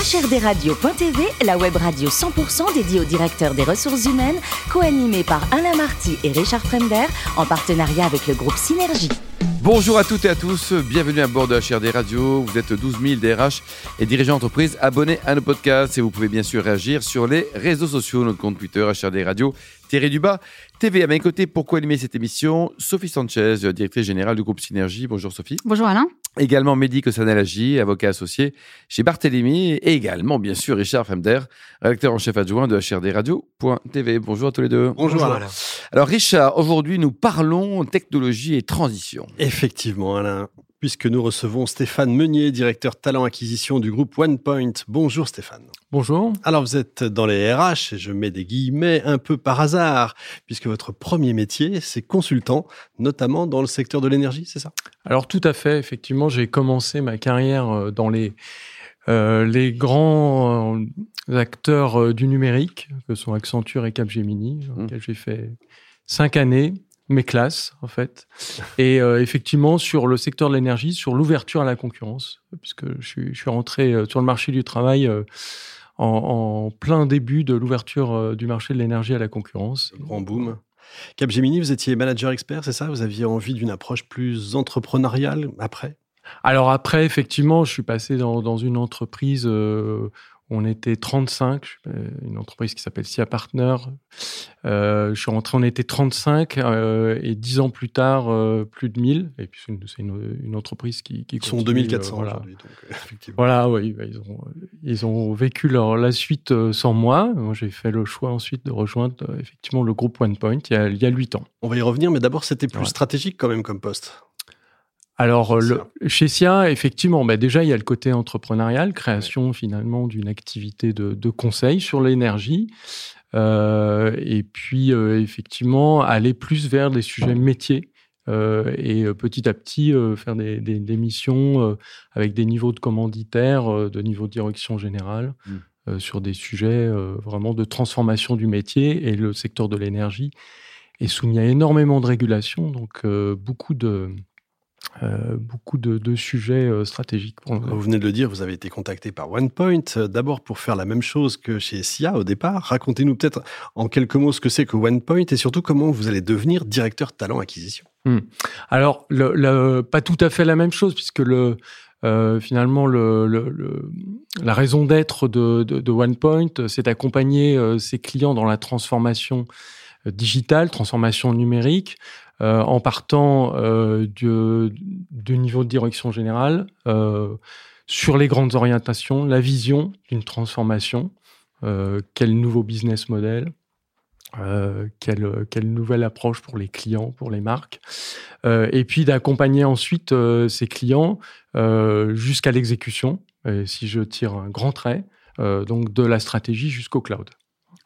HRDRadio.tv, la web radio 100% dédiée aux directeurs des ressources humaines, co-animée par Alain Marty et Richard Fremder, en partenariat avec le groupe Synergie. Bonjour à toutes et à tous, bienvenue à bord de HRD Radio. Vous êtes 12 000 DRH et dirigeants d'entreprise abonnés à nos podcasts et vous pouvez bien sûr réagir sur les réseaux sociaux, notre compte Twitter HRD Radio, Thierry Dubas, TV à mes côtés. Pourquoi animer cette émission Sophie Sanchez, directrice générale du groupe Synergie. Bonjour Sophie. Bonjour Alain. Également Mehdi Kossanalaji, avocat associé chez Barthélemy. Et également, bien sûr, Richard Femder, rédacteur en chef adjoint de HRD Radio.tv. Bonjour à tous les deux. Bonjour, Alain. Alors Richard, aujourd'hui nous parlons technologie et transition. Effectivement Alain, puisque nous recevons Stéphane Meunier, directeur talent acquisition du groupe OnePoint. Bonjour Stéphane. Bonjour. Alors vous êtes dans les RH et je mets des guillemets un peu par hasard, puisque votre premier métier, c'est consultant, notamment dans le secteur de l'énergie, c'est ça? Alors tout à fait, effectivement, j'ai commencé ma carrière euh, dans les, euh, les grands euh, acteurs du numérique, que sont Accenture et Capgemini, dans Mmh. lesquels j'ai fait cinq années, mes classes en fait. Et euh, effectivement, sur le secteur de l'énergie, sur l'ouverture à la concurrence, puisque je suis, je suis rentré euh, sur le marché du travail euh, en, en plein début de l'ouverture euh, du marché de l'énergie à la concurrence. Grand boom. Capgemini, vous étiez manager expert, c'est ça? Vous aviez envie d'une approche plus entrepreneuriale après? Alors après, effectivement, je suis passé dans, dans une entreprise euh, on était 35, je- euh, une entreprise qui s'appelle SIA Partner. Euh, je suis rentré, on était 35 euh, et dix ans plus tard, euh, plus de 1000. Et puis c'est une, c'est une- une entreprise qui, qui Ils sont continue, 2400 euh, voilà. aujourd'hui, donc effectivement. Voilà, oui, bah, ils, ont, ils ont vécu leur, la suite sans moi. Moi, j'ai fait le choix ensuite de rejoindre effectivement le groupe OnePoint il y a, il y a 8 ans. On va y revenir, mais d'abord, c'était plus Ouais. stratégique quand même comme poste. Alors, euh, le, chez SIA, effectivement, bah, déjà, il y a le côté entrepreneurial, création finalement d'une activité de, de conseil sur l'énergie. Euh, et puis, euh, effectivement, aller plus vers des sujets métiers. euh, et petit à petit, euh, faire des, des- des missions euh, avec des niveaux de commanditaire, de niveau de direction générale, Mm. euh, sur des sujets vraiment de transformation du métier. Et le secteur de l'énergie est soumis à énormément de régulations, donc beaucoup de, euh, beaucoup de, de sujets euh, stratégiques. Vous venez de le dire, vous avez été contacté par OnePoint, euh, d'abord pour faire la même chose que chez SIA au départ. Racontez-nous peut-être en quelques mots ce que c'est que OnePoint et surtout comment vous allez devenir directeur talent acquisition. Alors, le, le- pas tout à fait la même chose, puisque le, euh, finalement, le, le- le- la raison d'être de, de, de OnePoint, c'est d'accompagner euh, ses clients dans la transformation digitale, transformation numérique, euh, en partant euh, du, niveau de direction générale euh, sur les grandes orientations, la vision d'une transformation, quel nouveau business model, quelle, nouvelle approche pour les clients, pour les marques, et puis d'accompagner ensuite ces clients jusqu'à l'exécution, si je tire un grand trait, donc de la stratégie jusqu'au cloud.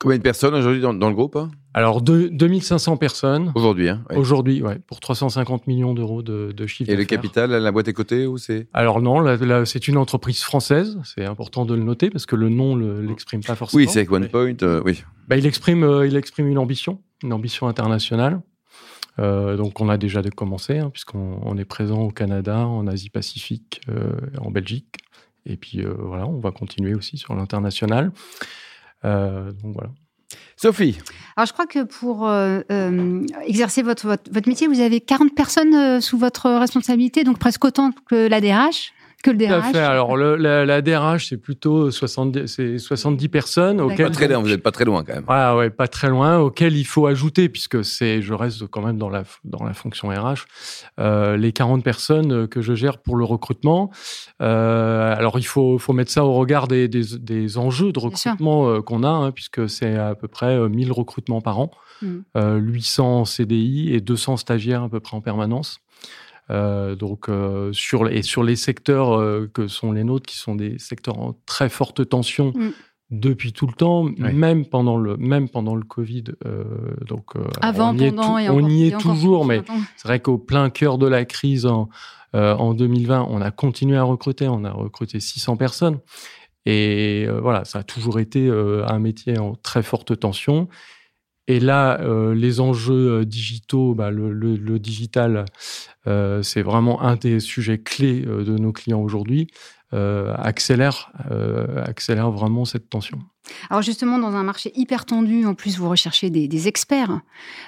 Combien de personnes aujourd'hui dans, dans le groupe hein? Alors, deux- 2500 personnes Aujourd'hui. Hein ouais. aujourd'hui, ouais, pour 350 millions d'euros de, de chiffre Et le capital, la boîte est cotée ou c'est? Alors non, là, là, c'est une entreprise française, c'est important de le noter parce que le nom ne l'exprime pas forcément. Oui, c'est avec OnePoint. euh, oui. Bah, il, exprime, euh, il exprime une ambition, une ambition internationale. Euh, donc on a déjà de commencer, hein, puisqu'on on est présent au Canada, en Asie-Pacifique, euh, en Belgique. Et puis voilà, on va continuer aussi sur l'international. Euh, donc. Sophie, Alors je crois que pour euh, euh, exercer votre, métier, vous avez 40 personnes sous votre responsabilité, donc presque autant que la DRH, que le Tout à DRH. fait. Alors le- la, la DRH, c'est plutôt 70, c'est 70 personnes. Auxquelles pas très loin, vous n'êtes pas très loin quand même. Voilà, ouais, pas très loin, auquel il faut ajouter, puisque c'est, je reste quand même dans la, dans la fonction RH, euh, les 40 personnes que je gère pour le recrutement. Euh, alors, il faut, faut mettre ça au regard des, des, des enjeux de recrutement euh, qu'on a, hein, puisque c'est à peu près euh, 1000 recrutements par an, Mhm. euh, 800 en CDI et 200 stagiaires à peu près en permanence. Euh, donc euh, sur et sur les secteurs euh, que sont les nôtres qui sont des secteurs en très forte tension Mm. depuis tout le temps même pendant le même pendant le Covid euh, donc euh, Avant, on y est, pendant tou- et on encore- y est toujours mais c'est vrai qu'au plein cœur de la crise en euh, en 2020 on a continué à recruter on a recruté 600 personnes. Et euh, voilà ça a toujours été euh, un métier en très forte tension Et là, euh, les enjeux euh, digitaux, bah, le, digital, euh, c'est vraiment un des sujets clés de nos clients aujourd'hui. accélère, accélère vraiment cette tension. Alors justement, dans un marché hyper tendu, en plus vous recherchez des, experts.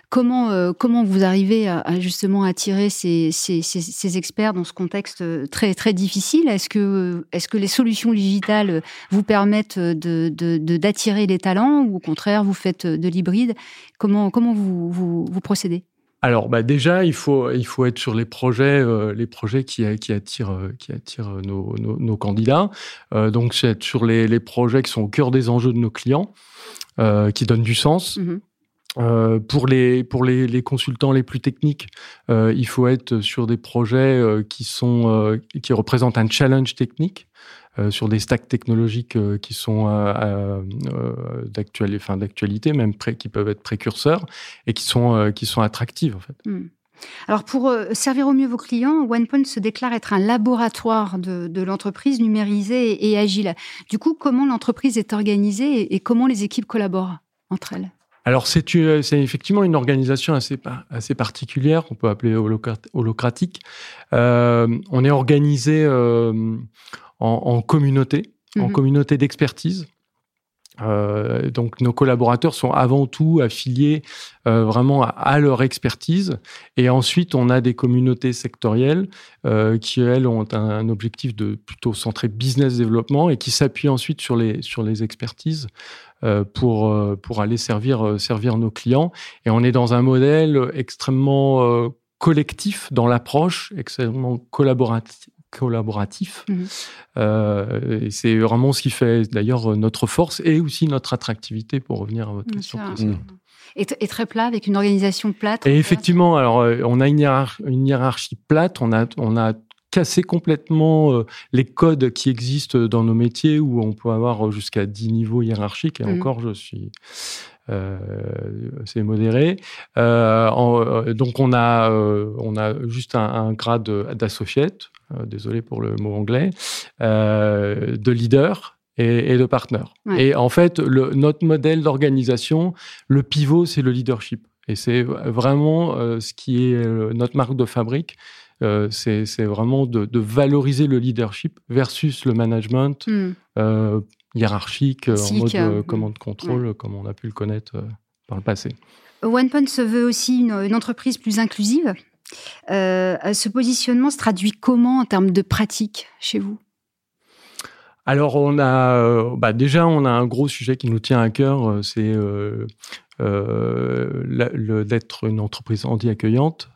Comment euh, comment vous arrivez à, justement attirer ces, ces, experts dans ce contexte euh, très très difficile? Est-ce que est-ce que les solutions digitales vous permettent de, d'attirer les talents ou au contraire vous faites de l'hybride? Comment comment vous, vous procédez? Alors, bah déjà, il faut, être sur les projets, euh, euh, qui attirent nos, candidats. Euh, donc, c'est être sur les, les, projets qui sont au cœur des enjeux de nos clients, qui donnent du sens. Mmh pour les pour les, les, consultants les plus techniques, il faut être sur des projets qui sont qui représentent un challenge technique. Euh, sur des stacks technologiques euh, qui sont euh, d'actualité, même qui peuvent être précurseurs et qui sont, qui sont attractives en fait. Hmm. Alors pour servir au mieux vos clients, OnePoint se déclare être un laboratoire de, l'entreprise numérisée et, agile. Du coup, comment l'entreprise est organisée et, comment les équipes collaborent entre elles? Alors c'est effectivement une organisation assez, assez particulière, qu'on peut appeler holocratique. on est organisé en, communauté, en mhm. communauté d'expertise. Euh, donc nos collaborateurs sont avant tout affiliés euh, vraiment à, leur expertise et ensuite on a des communautés sectorielles euh, qui elles ont un, objectif de plutôt centré business développement et qui s'appuient ensuite sur les sur les expertises pour pour aller servir servir nos clients et on est dans un modèle extrêmement collectif dans l'approche extrêmement collaboratif collaboratif. Euh, et c'est vraiment ce qui fait d'ailleurs notre force et aussi notre attractivité pour revenir à votre question. Et, très plat, avec une organisation plate. Et effectivement, alors euh, on a une, hiérarchie plate, on a, on a cassé complètement euh, les codes qui existent dans nos métiers où on peut avoir jusqu'à 10 niveaux hiérarchiques. Et mhm. encore, je suis euh, c'est modéré. Euh, euh, donc on a, on a juste un, grade d'associate, désolé pour le mot anglais, de leader et, de partenaire. Et en fait, le, notre modèle d'organisation, le pivot, c'est le leadership. Et c'est vraiment ce qui est notre marque de fabrique. C'est vraiment de, valoriser le leadership versus le management. Hmm hiérarchique, euh, en mode euh, commande contrôle, comme on a pu le connaître euh, par le passé. OnePoint se veut aussi une, entreprise plus inclusive. ce positionnement se traduit comment en termes de pratique chez vous? Alors on a bah déjà on a un gros sujet qui nous tient à cœur, c'est d'être une entreprise anti-accueillante.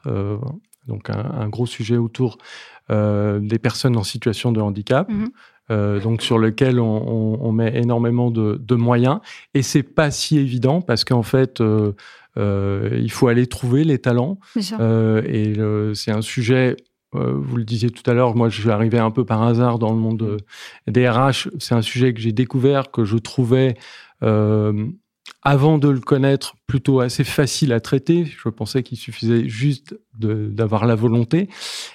Donc un, gros sujet autour des personnes en situation de handicap. Mm-hmm. Euh, donc sur lequel on, met énormément de, moyens. Et c'est pas si évident parce qu'en fait, euh, euh, il faut aller trouver les talents. et c'est un sujet. vous le disiez tout à l'heure, moi je suis arrivé un peu par hasard dans le monde des RH. C'est un sujet que j'ai découvert, que je trouvais avant de le connaître, plutôt assez facile à traiter. Je pensais qu'il suffisait juste d'avoir la volonté.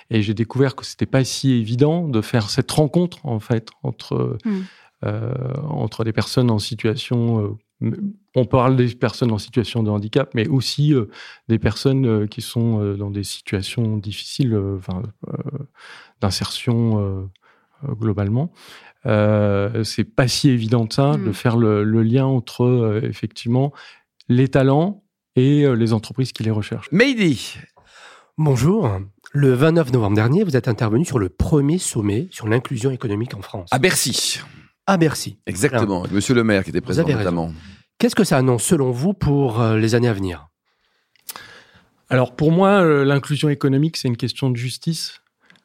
Et j'ai découvert que c'était pas si évident de faire cette rencontre, en fait, entre, euh, entre des personnes en situation. Euh, on parle des personnes en situation de handicap, mais aussi euh, des personnes qui sont dans des situations difficiles, d'insertion globalement. Euh, c'est pas si évident de ça, de hmm. faire le, lien entre euh, effectivement les talents et euh, les entreprises qui les recherchent. Mehdi Bonjour. Le 29 novembre dernier, vous êtes intervenu sur le premier sommet sur l'inclusion économique en France. À Bercy. À Bercy. Exactement, monsieur le maire qui était présent notamment. Qu'est-ce que ça annonce selon vous pour les années à venir? Alors pour moi, l'inclusion économique, c'est une question de justice.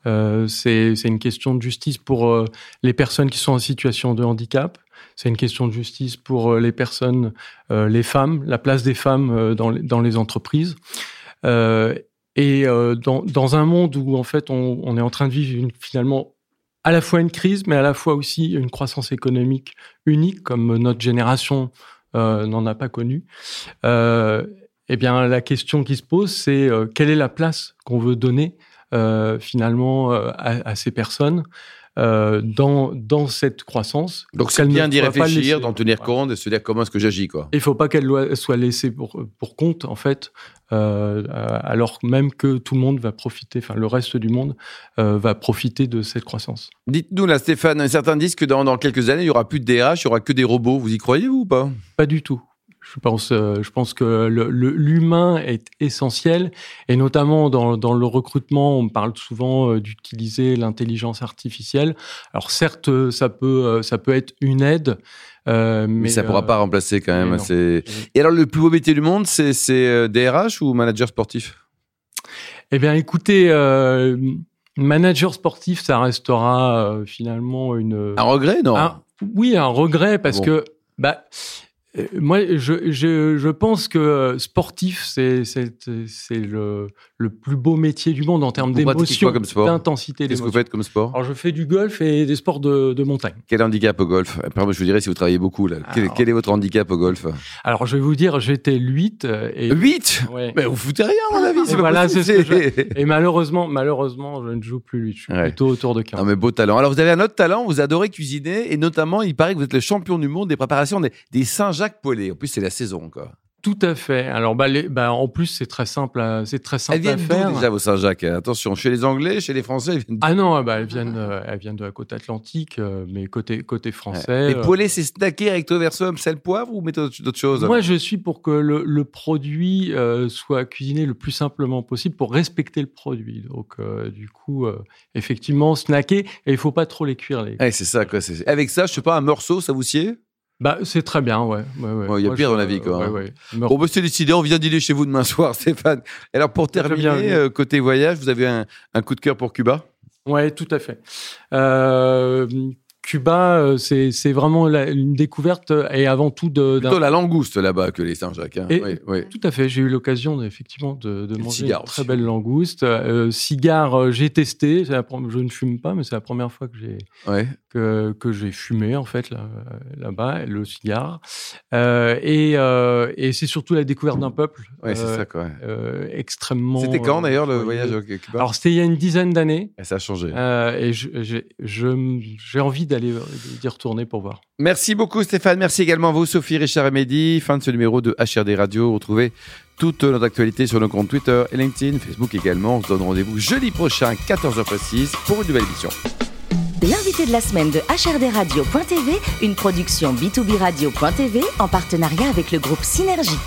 Euh, c'est une question de justice pour euh, les personnes qui sont en situation de handicap. C'est une question de justice pour euh, les personnes, les femmes, la place des femmes dans, les, entreprises. et dans, un monde où en fait on, est en train de vivre finalement à la fois une crise, mais à la fois aussi une croissance économique unique, comme notre génération n'en a pas connu. eh bien, la question qui se pose, c'est quelle est la place qu'on veut donner finalement euh, à, ces personnes. euh, dans, dans cette croissance. Donc c'est ne bien d'y réfléchir, d'en tenir compte et se dire comment est-ce que j'agis quoi. Il faut pas qu'elle soit laissée pour, pour compte, en fait, euh, euh, alors même que tout le monde va profiter, enfin le reste du monde euh, va profiter de cette croissance. Dites-nous là Stéphane, certains disent que dans, dans quelques années il y aura plus de DRH, il y aura que des robots. Vous y croyez vous ou pas? Pas du tout. Je pense, euh, je pense que l'humain est essentiel et notamment dans, dans le recrutement, on parle souvent euh, d'utiliser l'intelligence artificielle. Alors certes, euh, ça peut, ça peut être une aide, euh, mais, Mais ça pourra euh, pas remplacer quand même. c'est- Et alors le plus beau métier du monde, c'est DRH ou manager sportif? Eh bien, écoutez, euh, manager sportif, ça restera finalement une. Un regret? Non Un- oui, un regret parce Bon. que bah moi je, je, je pense que euh, sportif c'est le le plus beau métier du monde en termes d'émotion, d'intensité Qu'est-ce que vous faites comme sport Alors je fais du golf et des sports de, de montagne. Quel handicap au golf? Moi je vous dirais si vous travaillez beaucoup là. Quel, Alors- quel est votre handicap au golf? Alors je vais vous dire, j'étais 8 et 8 ouais. Mais vous foutez rien c'est Voilà, c'est ce que c'est- Et malheureusement, malheureusement, je ne joue plus 8. Je suis Ouais. plutôt autour de 15. Non mais beau talent. Alors vous avez un autre talent, vous adorez cuisiner et notamment il paraît que vous êtes le champion du monde des préparations des, des Saint-Jacques Polé. En plus c'est la saison quoi. Tout à fait. Alors, bah, les- bah, en plus, c'est très simple. à- C'est très simple Elles viennent à faire. déjà vos Saint-Jacques? Attention, chez les Anglais, chez les Français, elles viennent Ah non, bah, elles viennent, euh, elles viennent de la côte atlantique, euh, mais côté côté français. Et euh, Polé c'est snacké recto verso, sel, poivre ou mettez d'autres choses? Moi, je suis pour que le, le produit euh, soit cuisiné le plus simplement possible pour respecter le produit. Donc, du coup, effectivement, snacker et il faut pas trop les cuire les. Ouais, c'est ça quoi. Avec ça, je sais pas, un morceau, ça vous sied? Bah, c'est très bien, ouais. ouais, ouais. Ouais, il y a Moi, pire je- dans la vie, quoi, Ouais, hein. Bon, bah, c'est décidé, on vient dîner chez vous demain soir, Stéphane. Et alors, pour bien, terminer, euh, côté voyage, vous avez un, un coup de cœur pour Cuba? Ouais, tout à fait. Euh, Cuba, euh, c'est c'est vraiment la- une découverte euh, et avant tout de. d'un- Plutôt la langouste là-bas que les Saint-Jacques. hein. Oui, oui. Tout à fait. J'ai eu l'occasion effectivement de, manger une très belle langouste. Euh, cigare, euh, j'ai testé. La je ne fume pas, mais c'est la première fois que j'ai Ouais. que, que j'ai fumé en fait là- là-bas, le cigare. Euh, et euh, et c'est surtout la découverte d'un peuple. Ouais, c'est ça quoi. extrêmement. C'était quand d'ailleurs le voyage au Cuba? Alors c'était il y a une dizaine d'années. Et Ça a changé. Et j'ai envie d'aller d'y retourner pour voir. Merci beaucoup Stéphane. Merci également à vous Sophie, Richard et Mehdi. Fin de ce numéro de HRD Radio. Retrouvez toute notre actualité sur nos comptes Twitter et LinkedIn, Facebook également. On se donne rendez-vous jeudi prochain, 14h précise, pour une nouvelle émission. L'invité de la semaine de HRDRadio.tv, une production B2B Radio.tv en partenariat avec le groupe Synergie.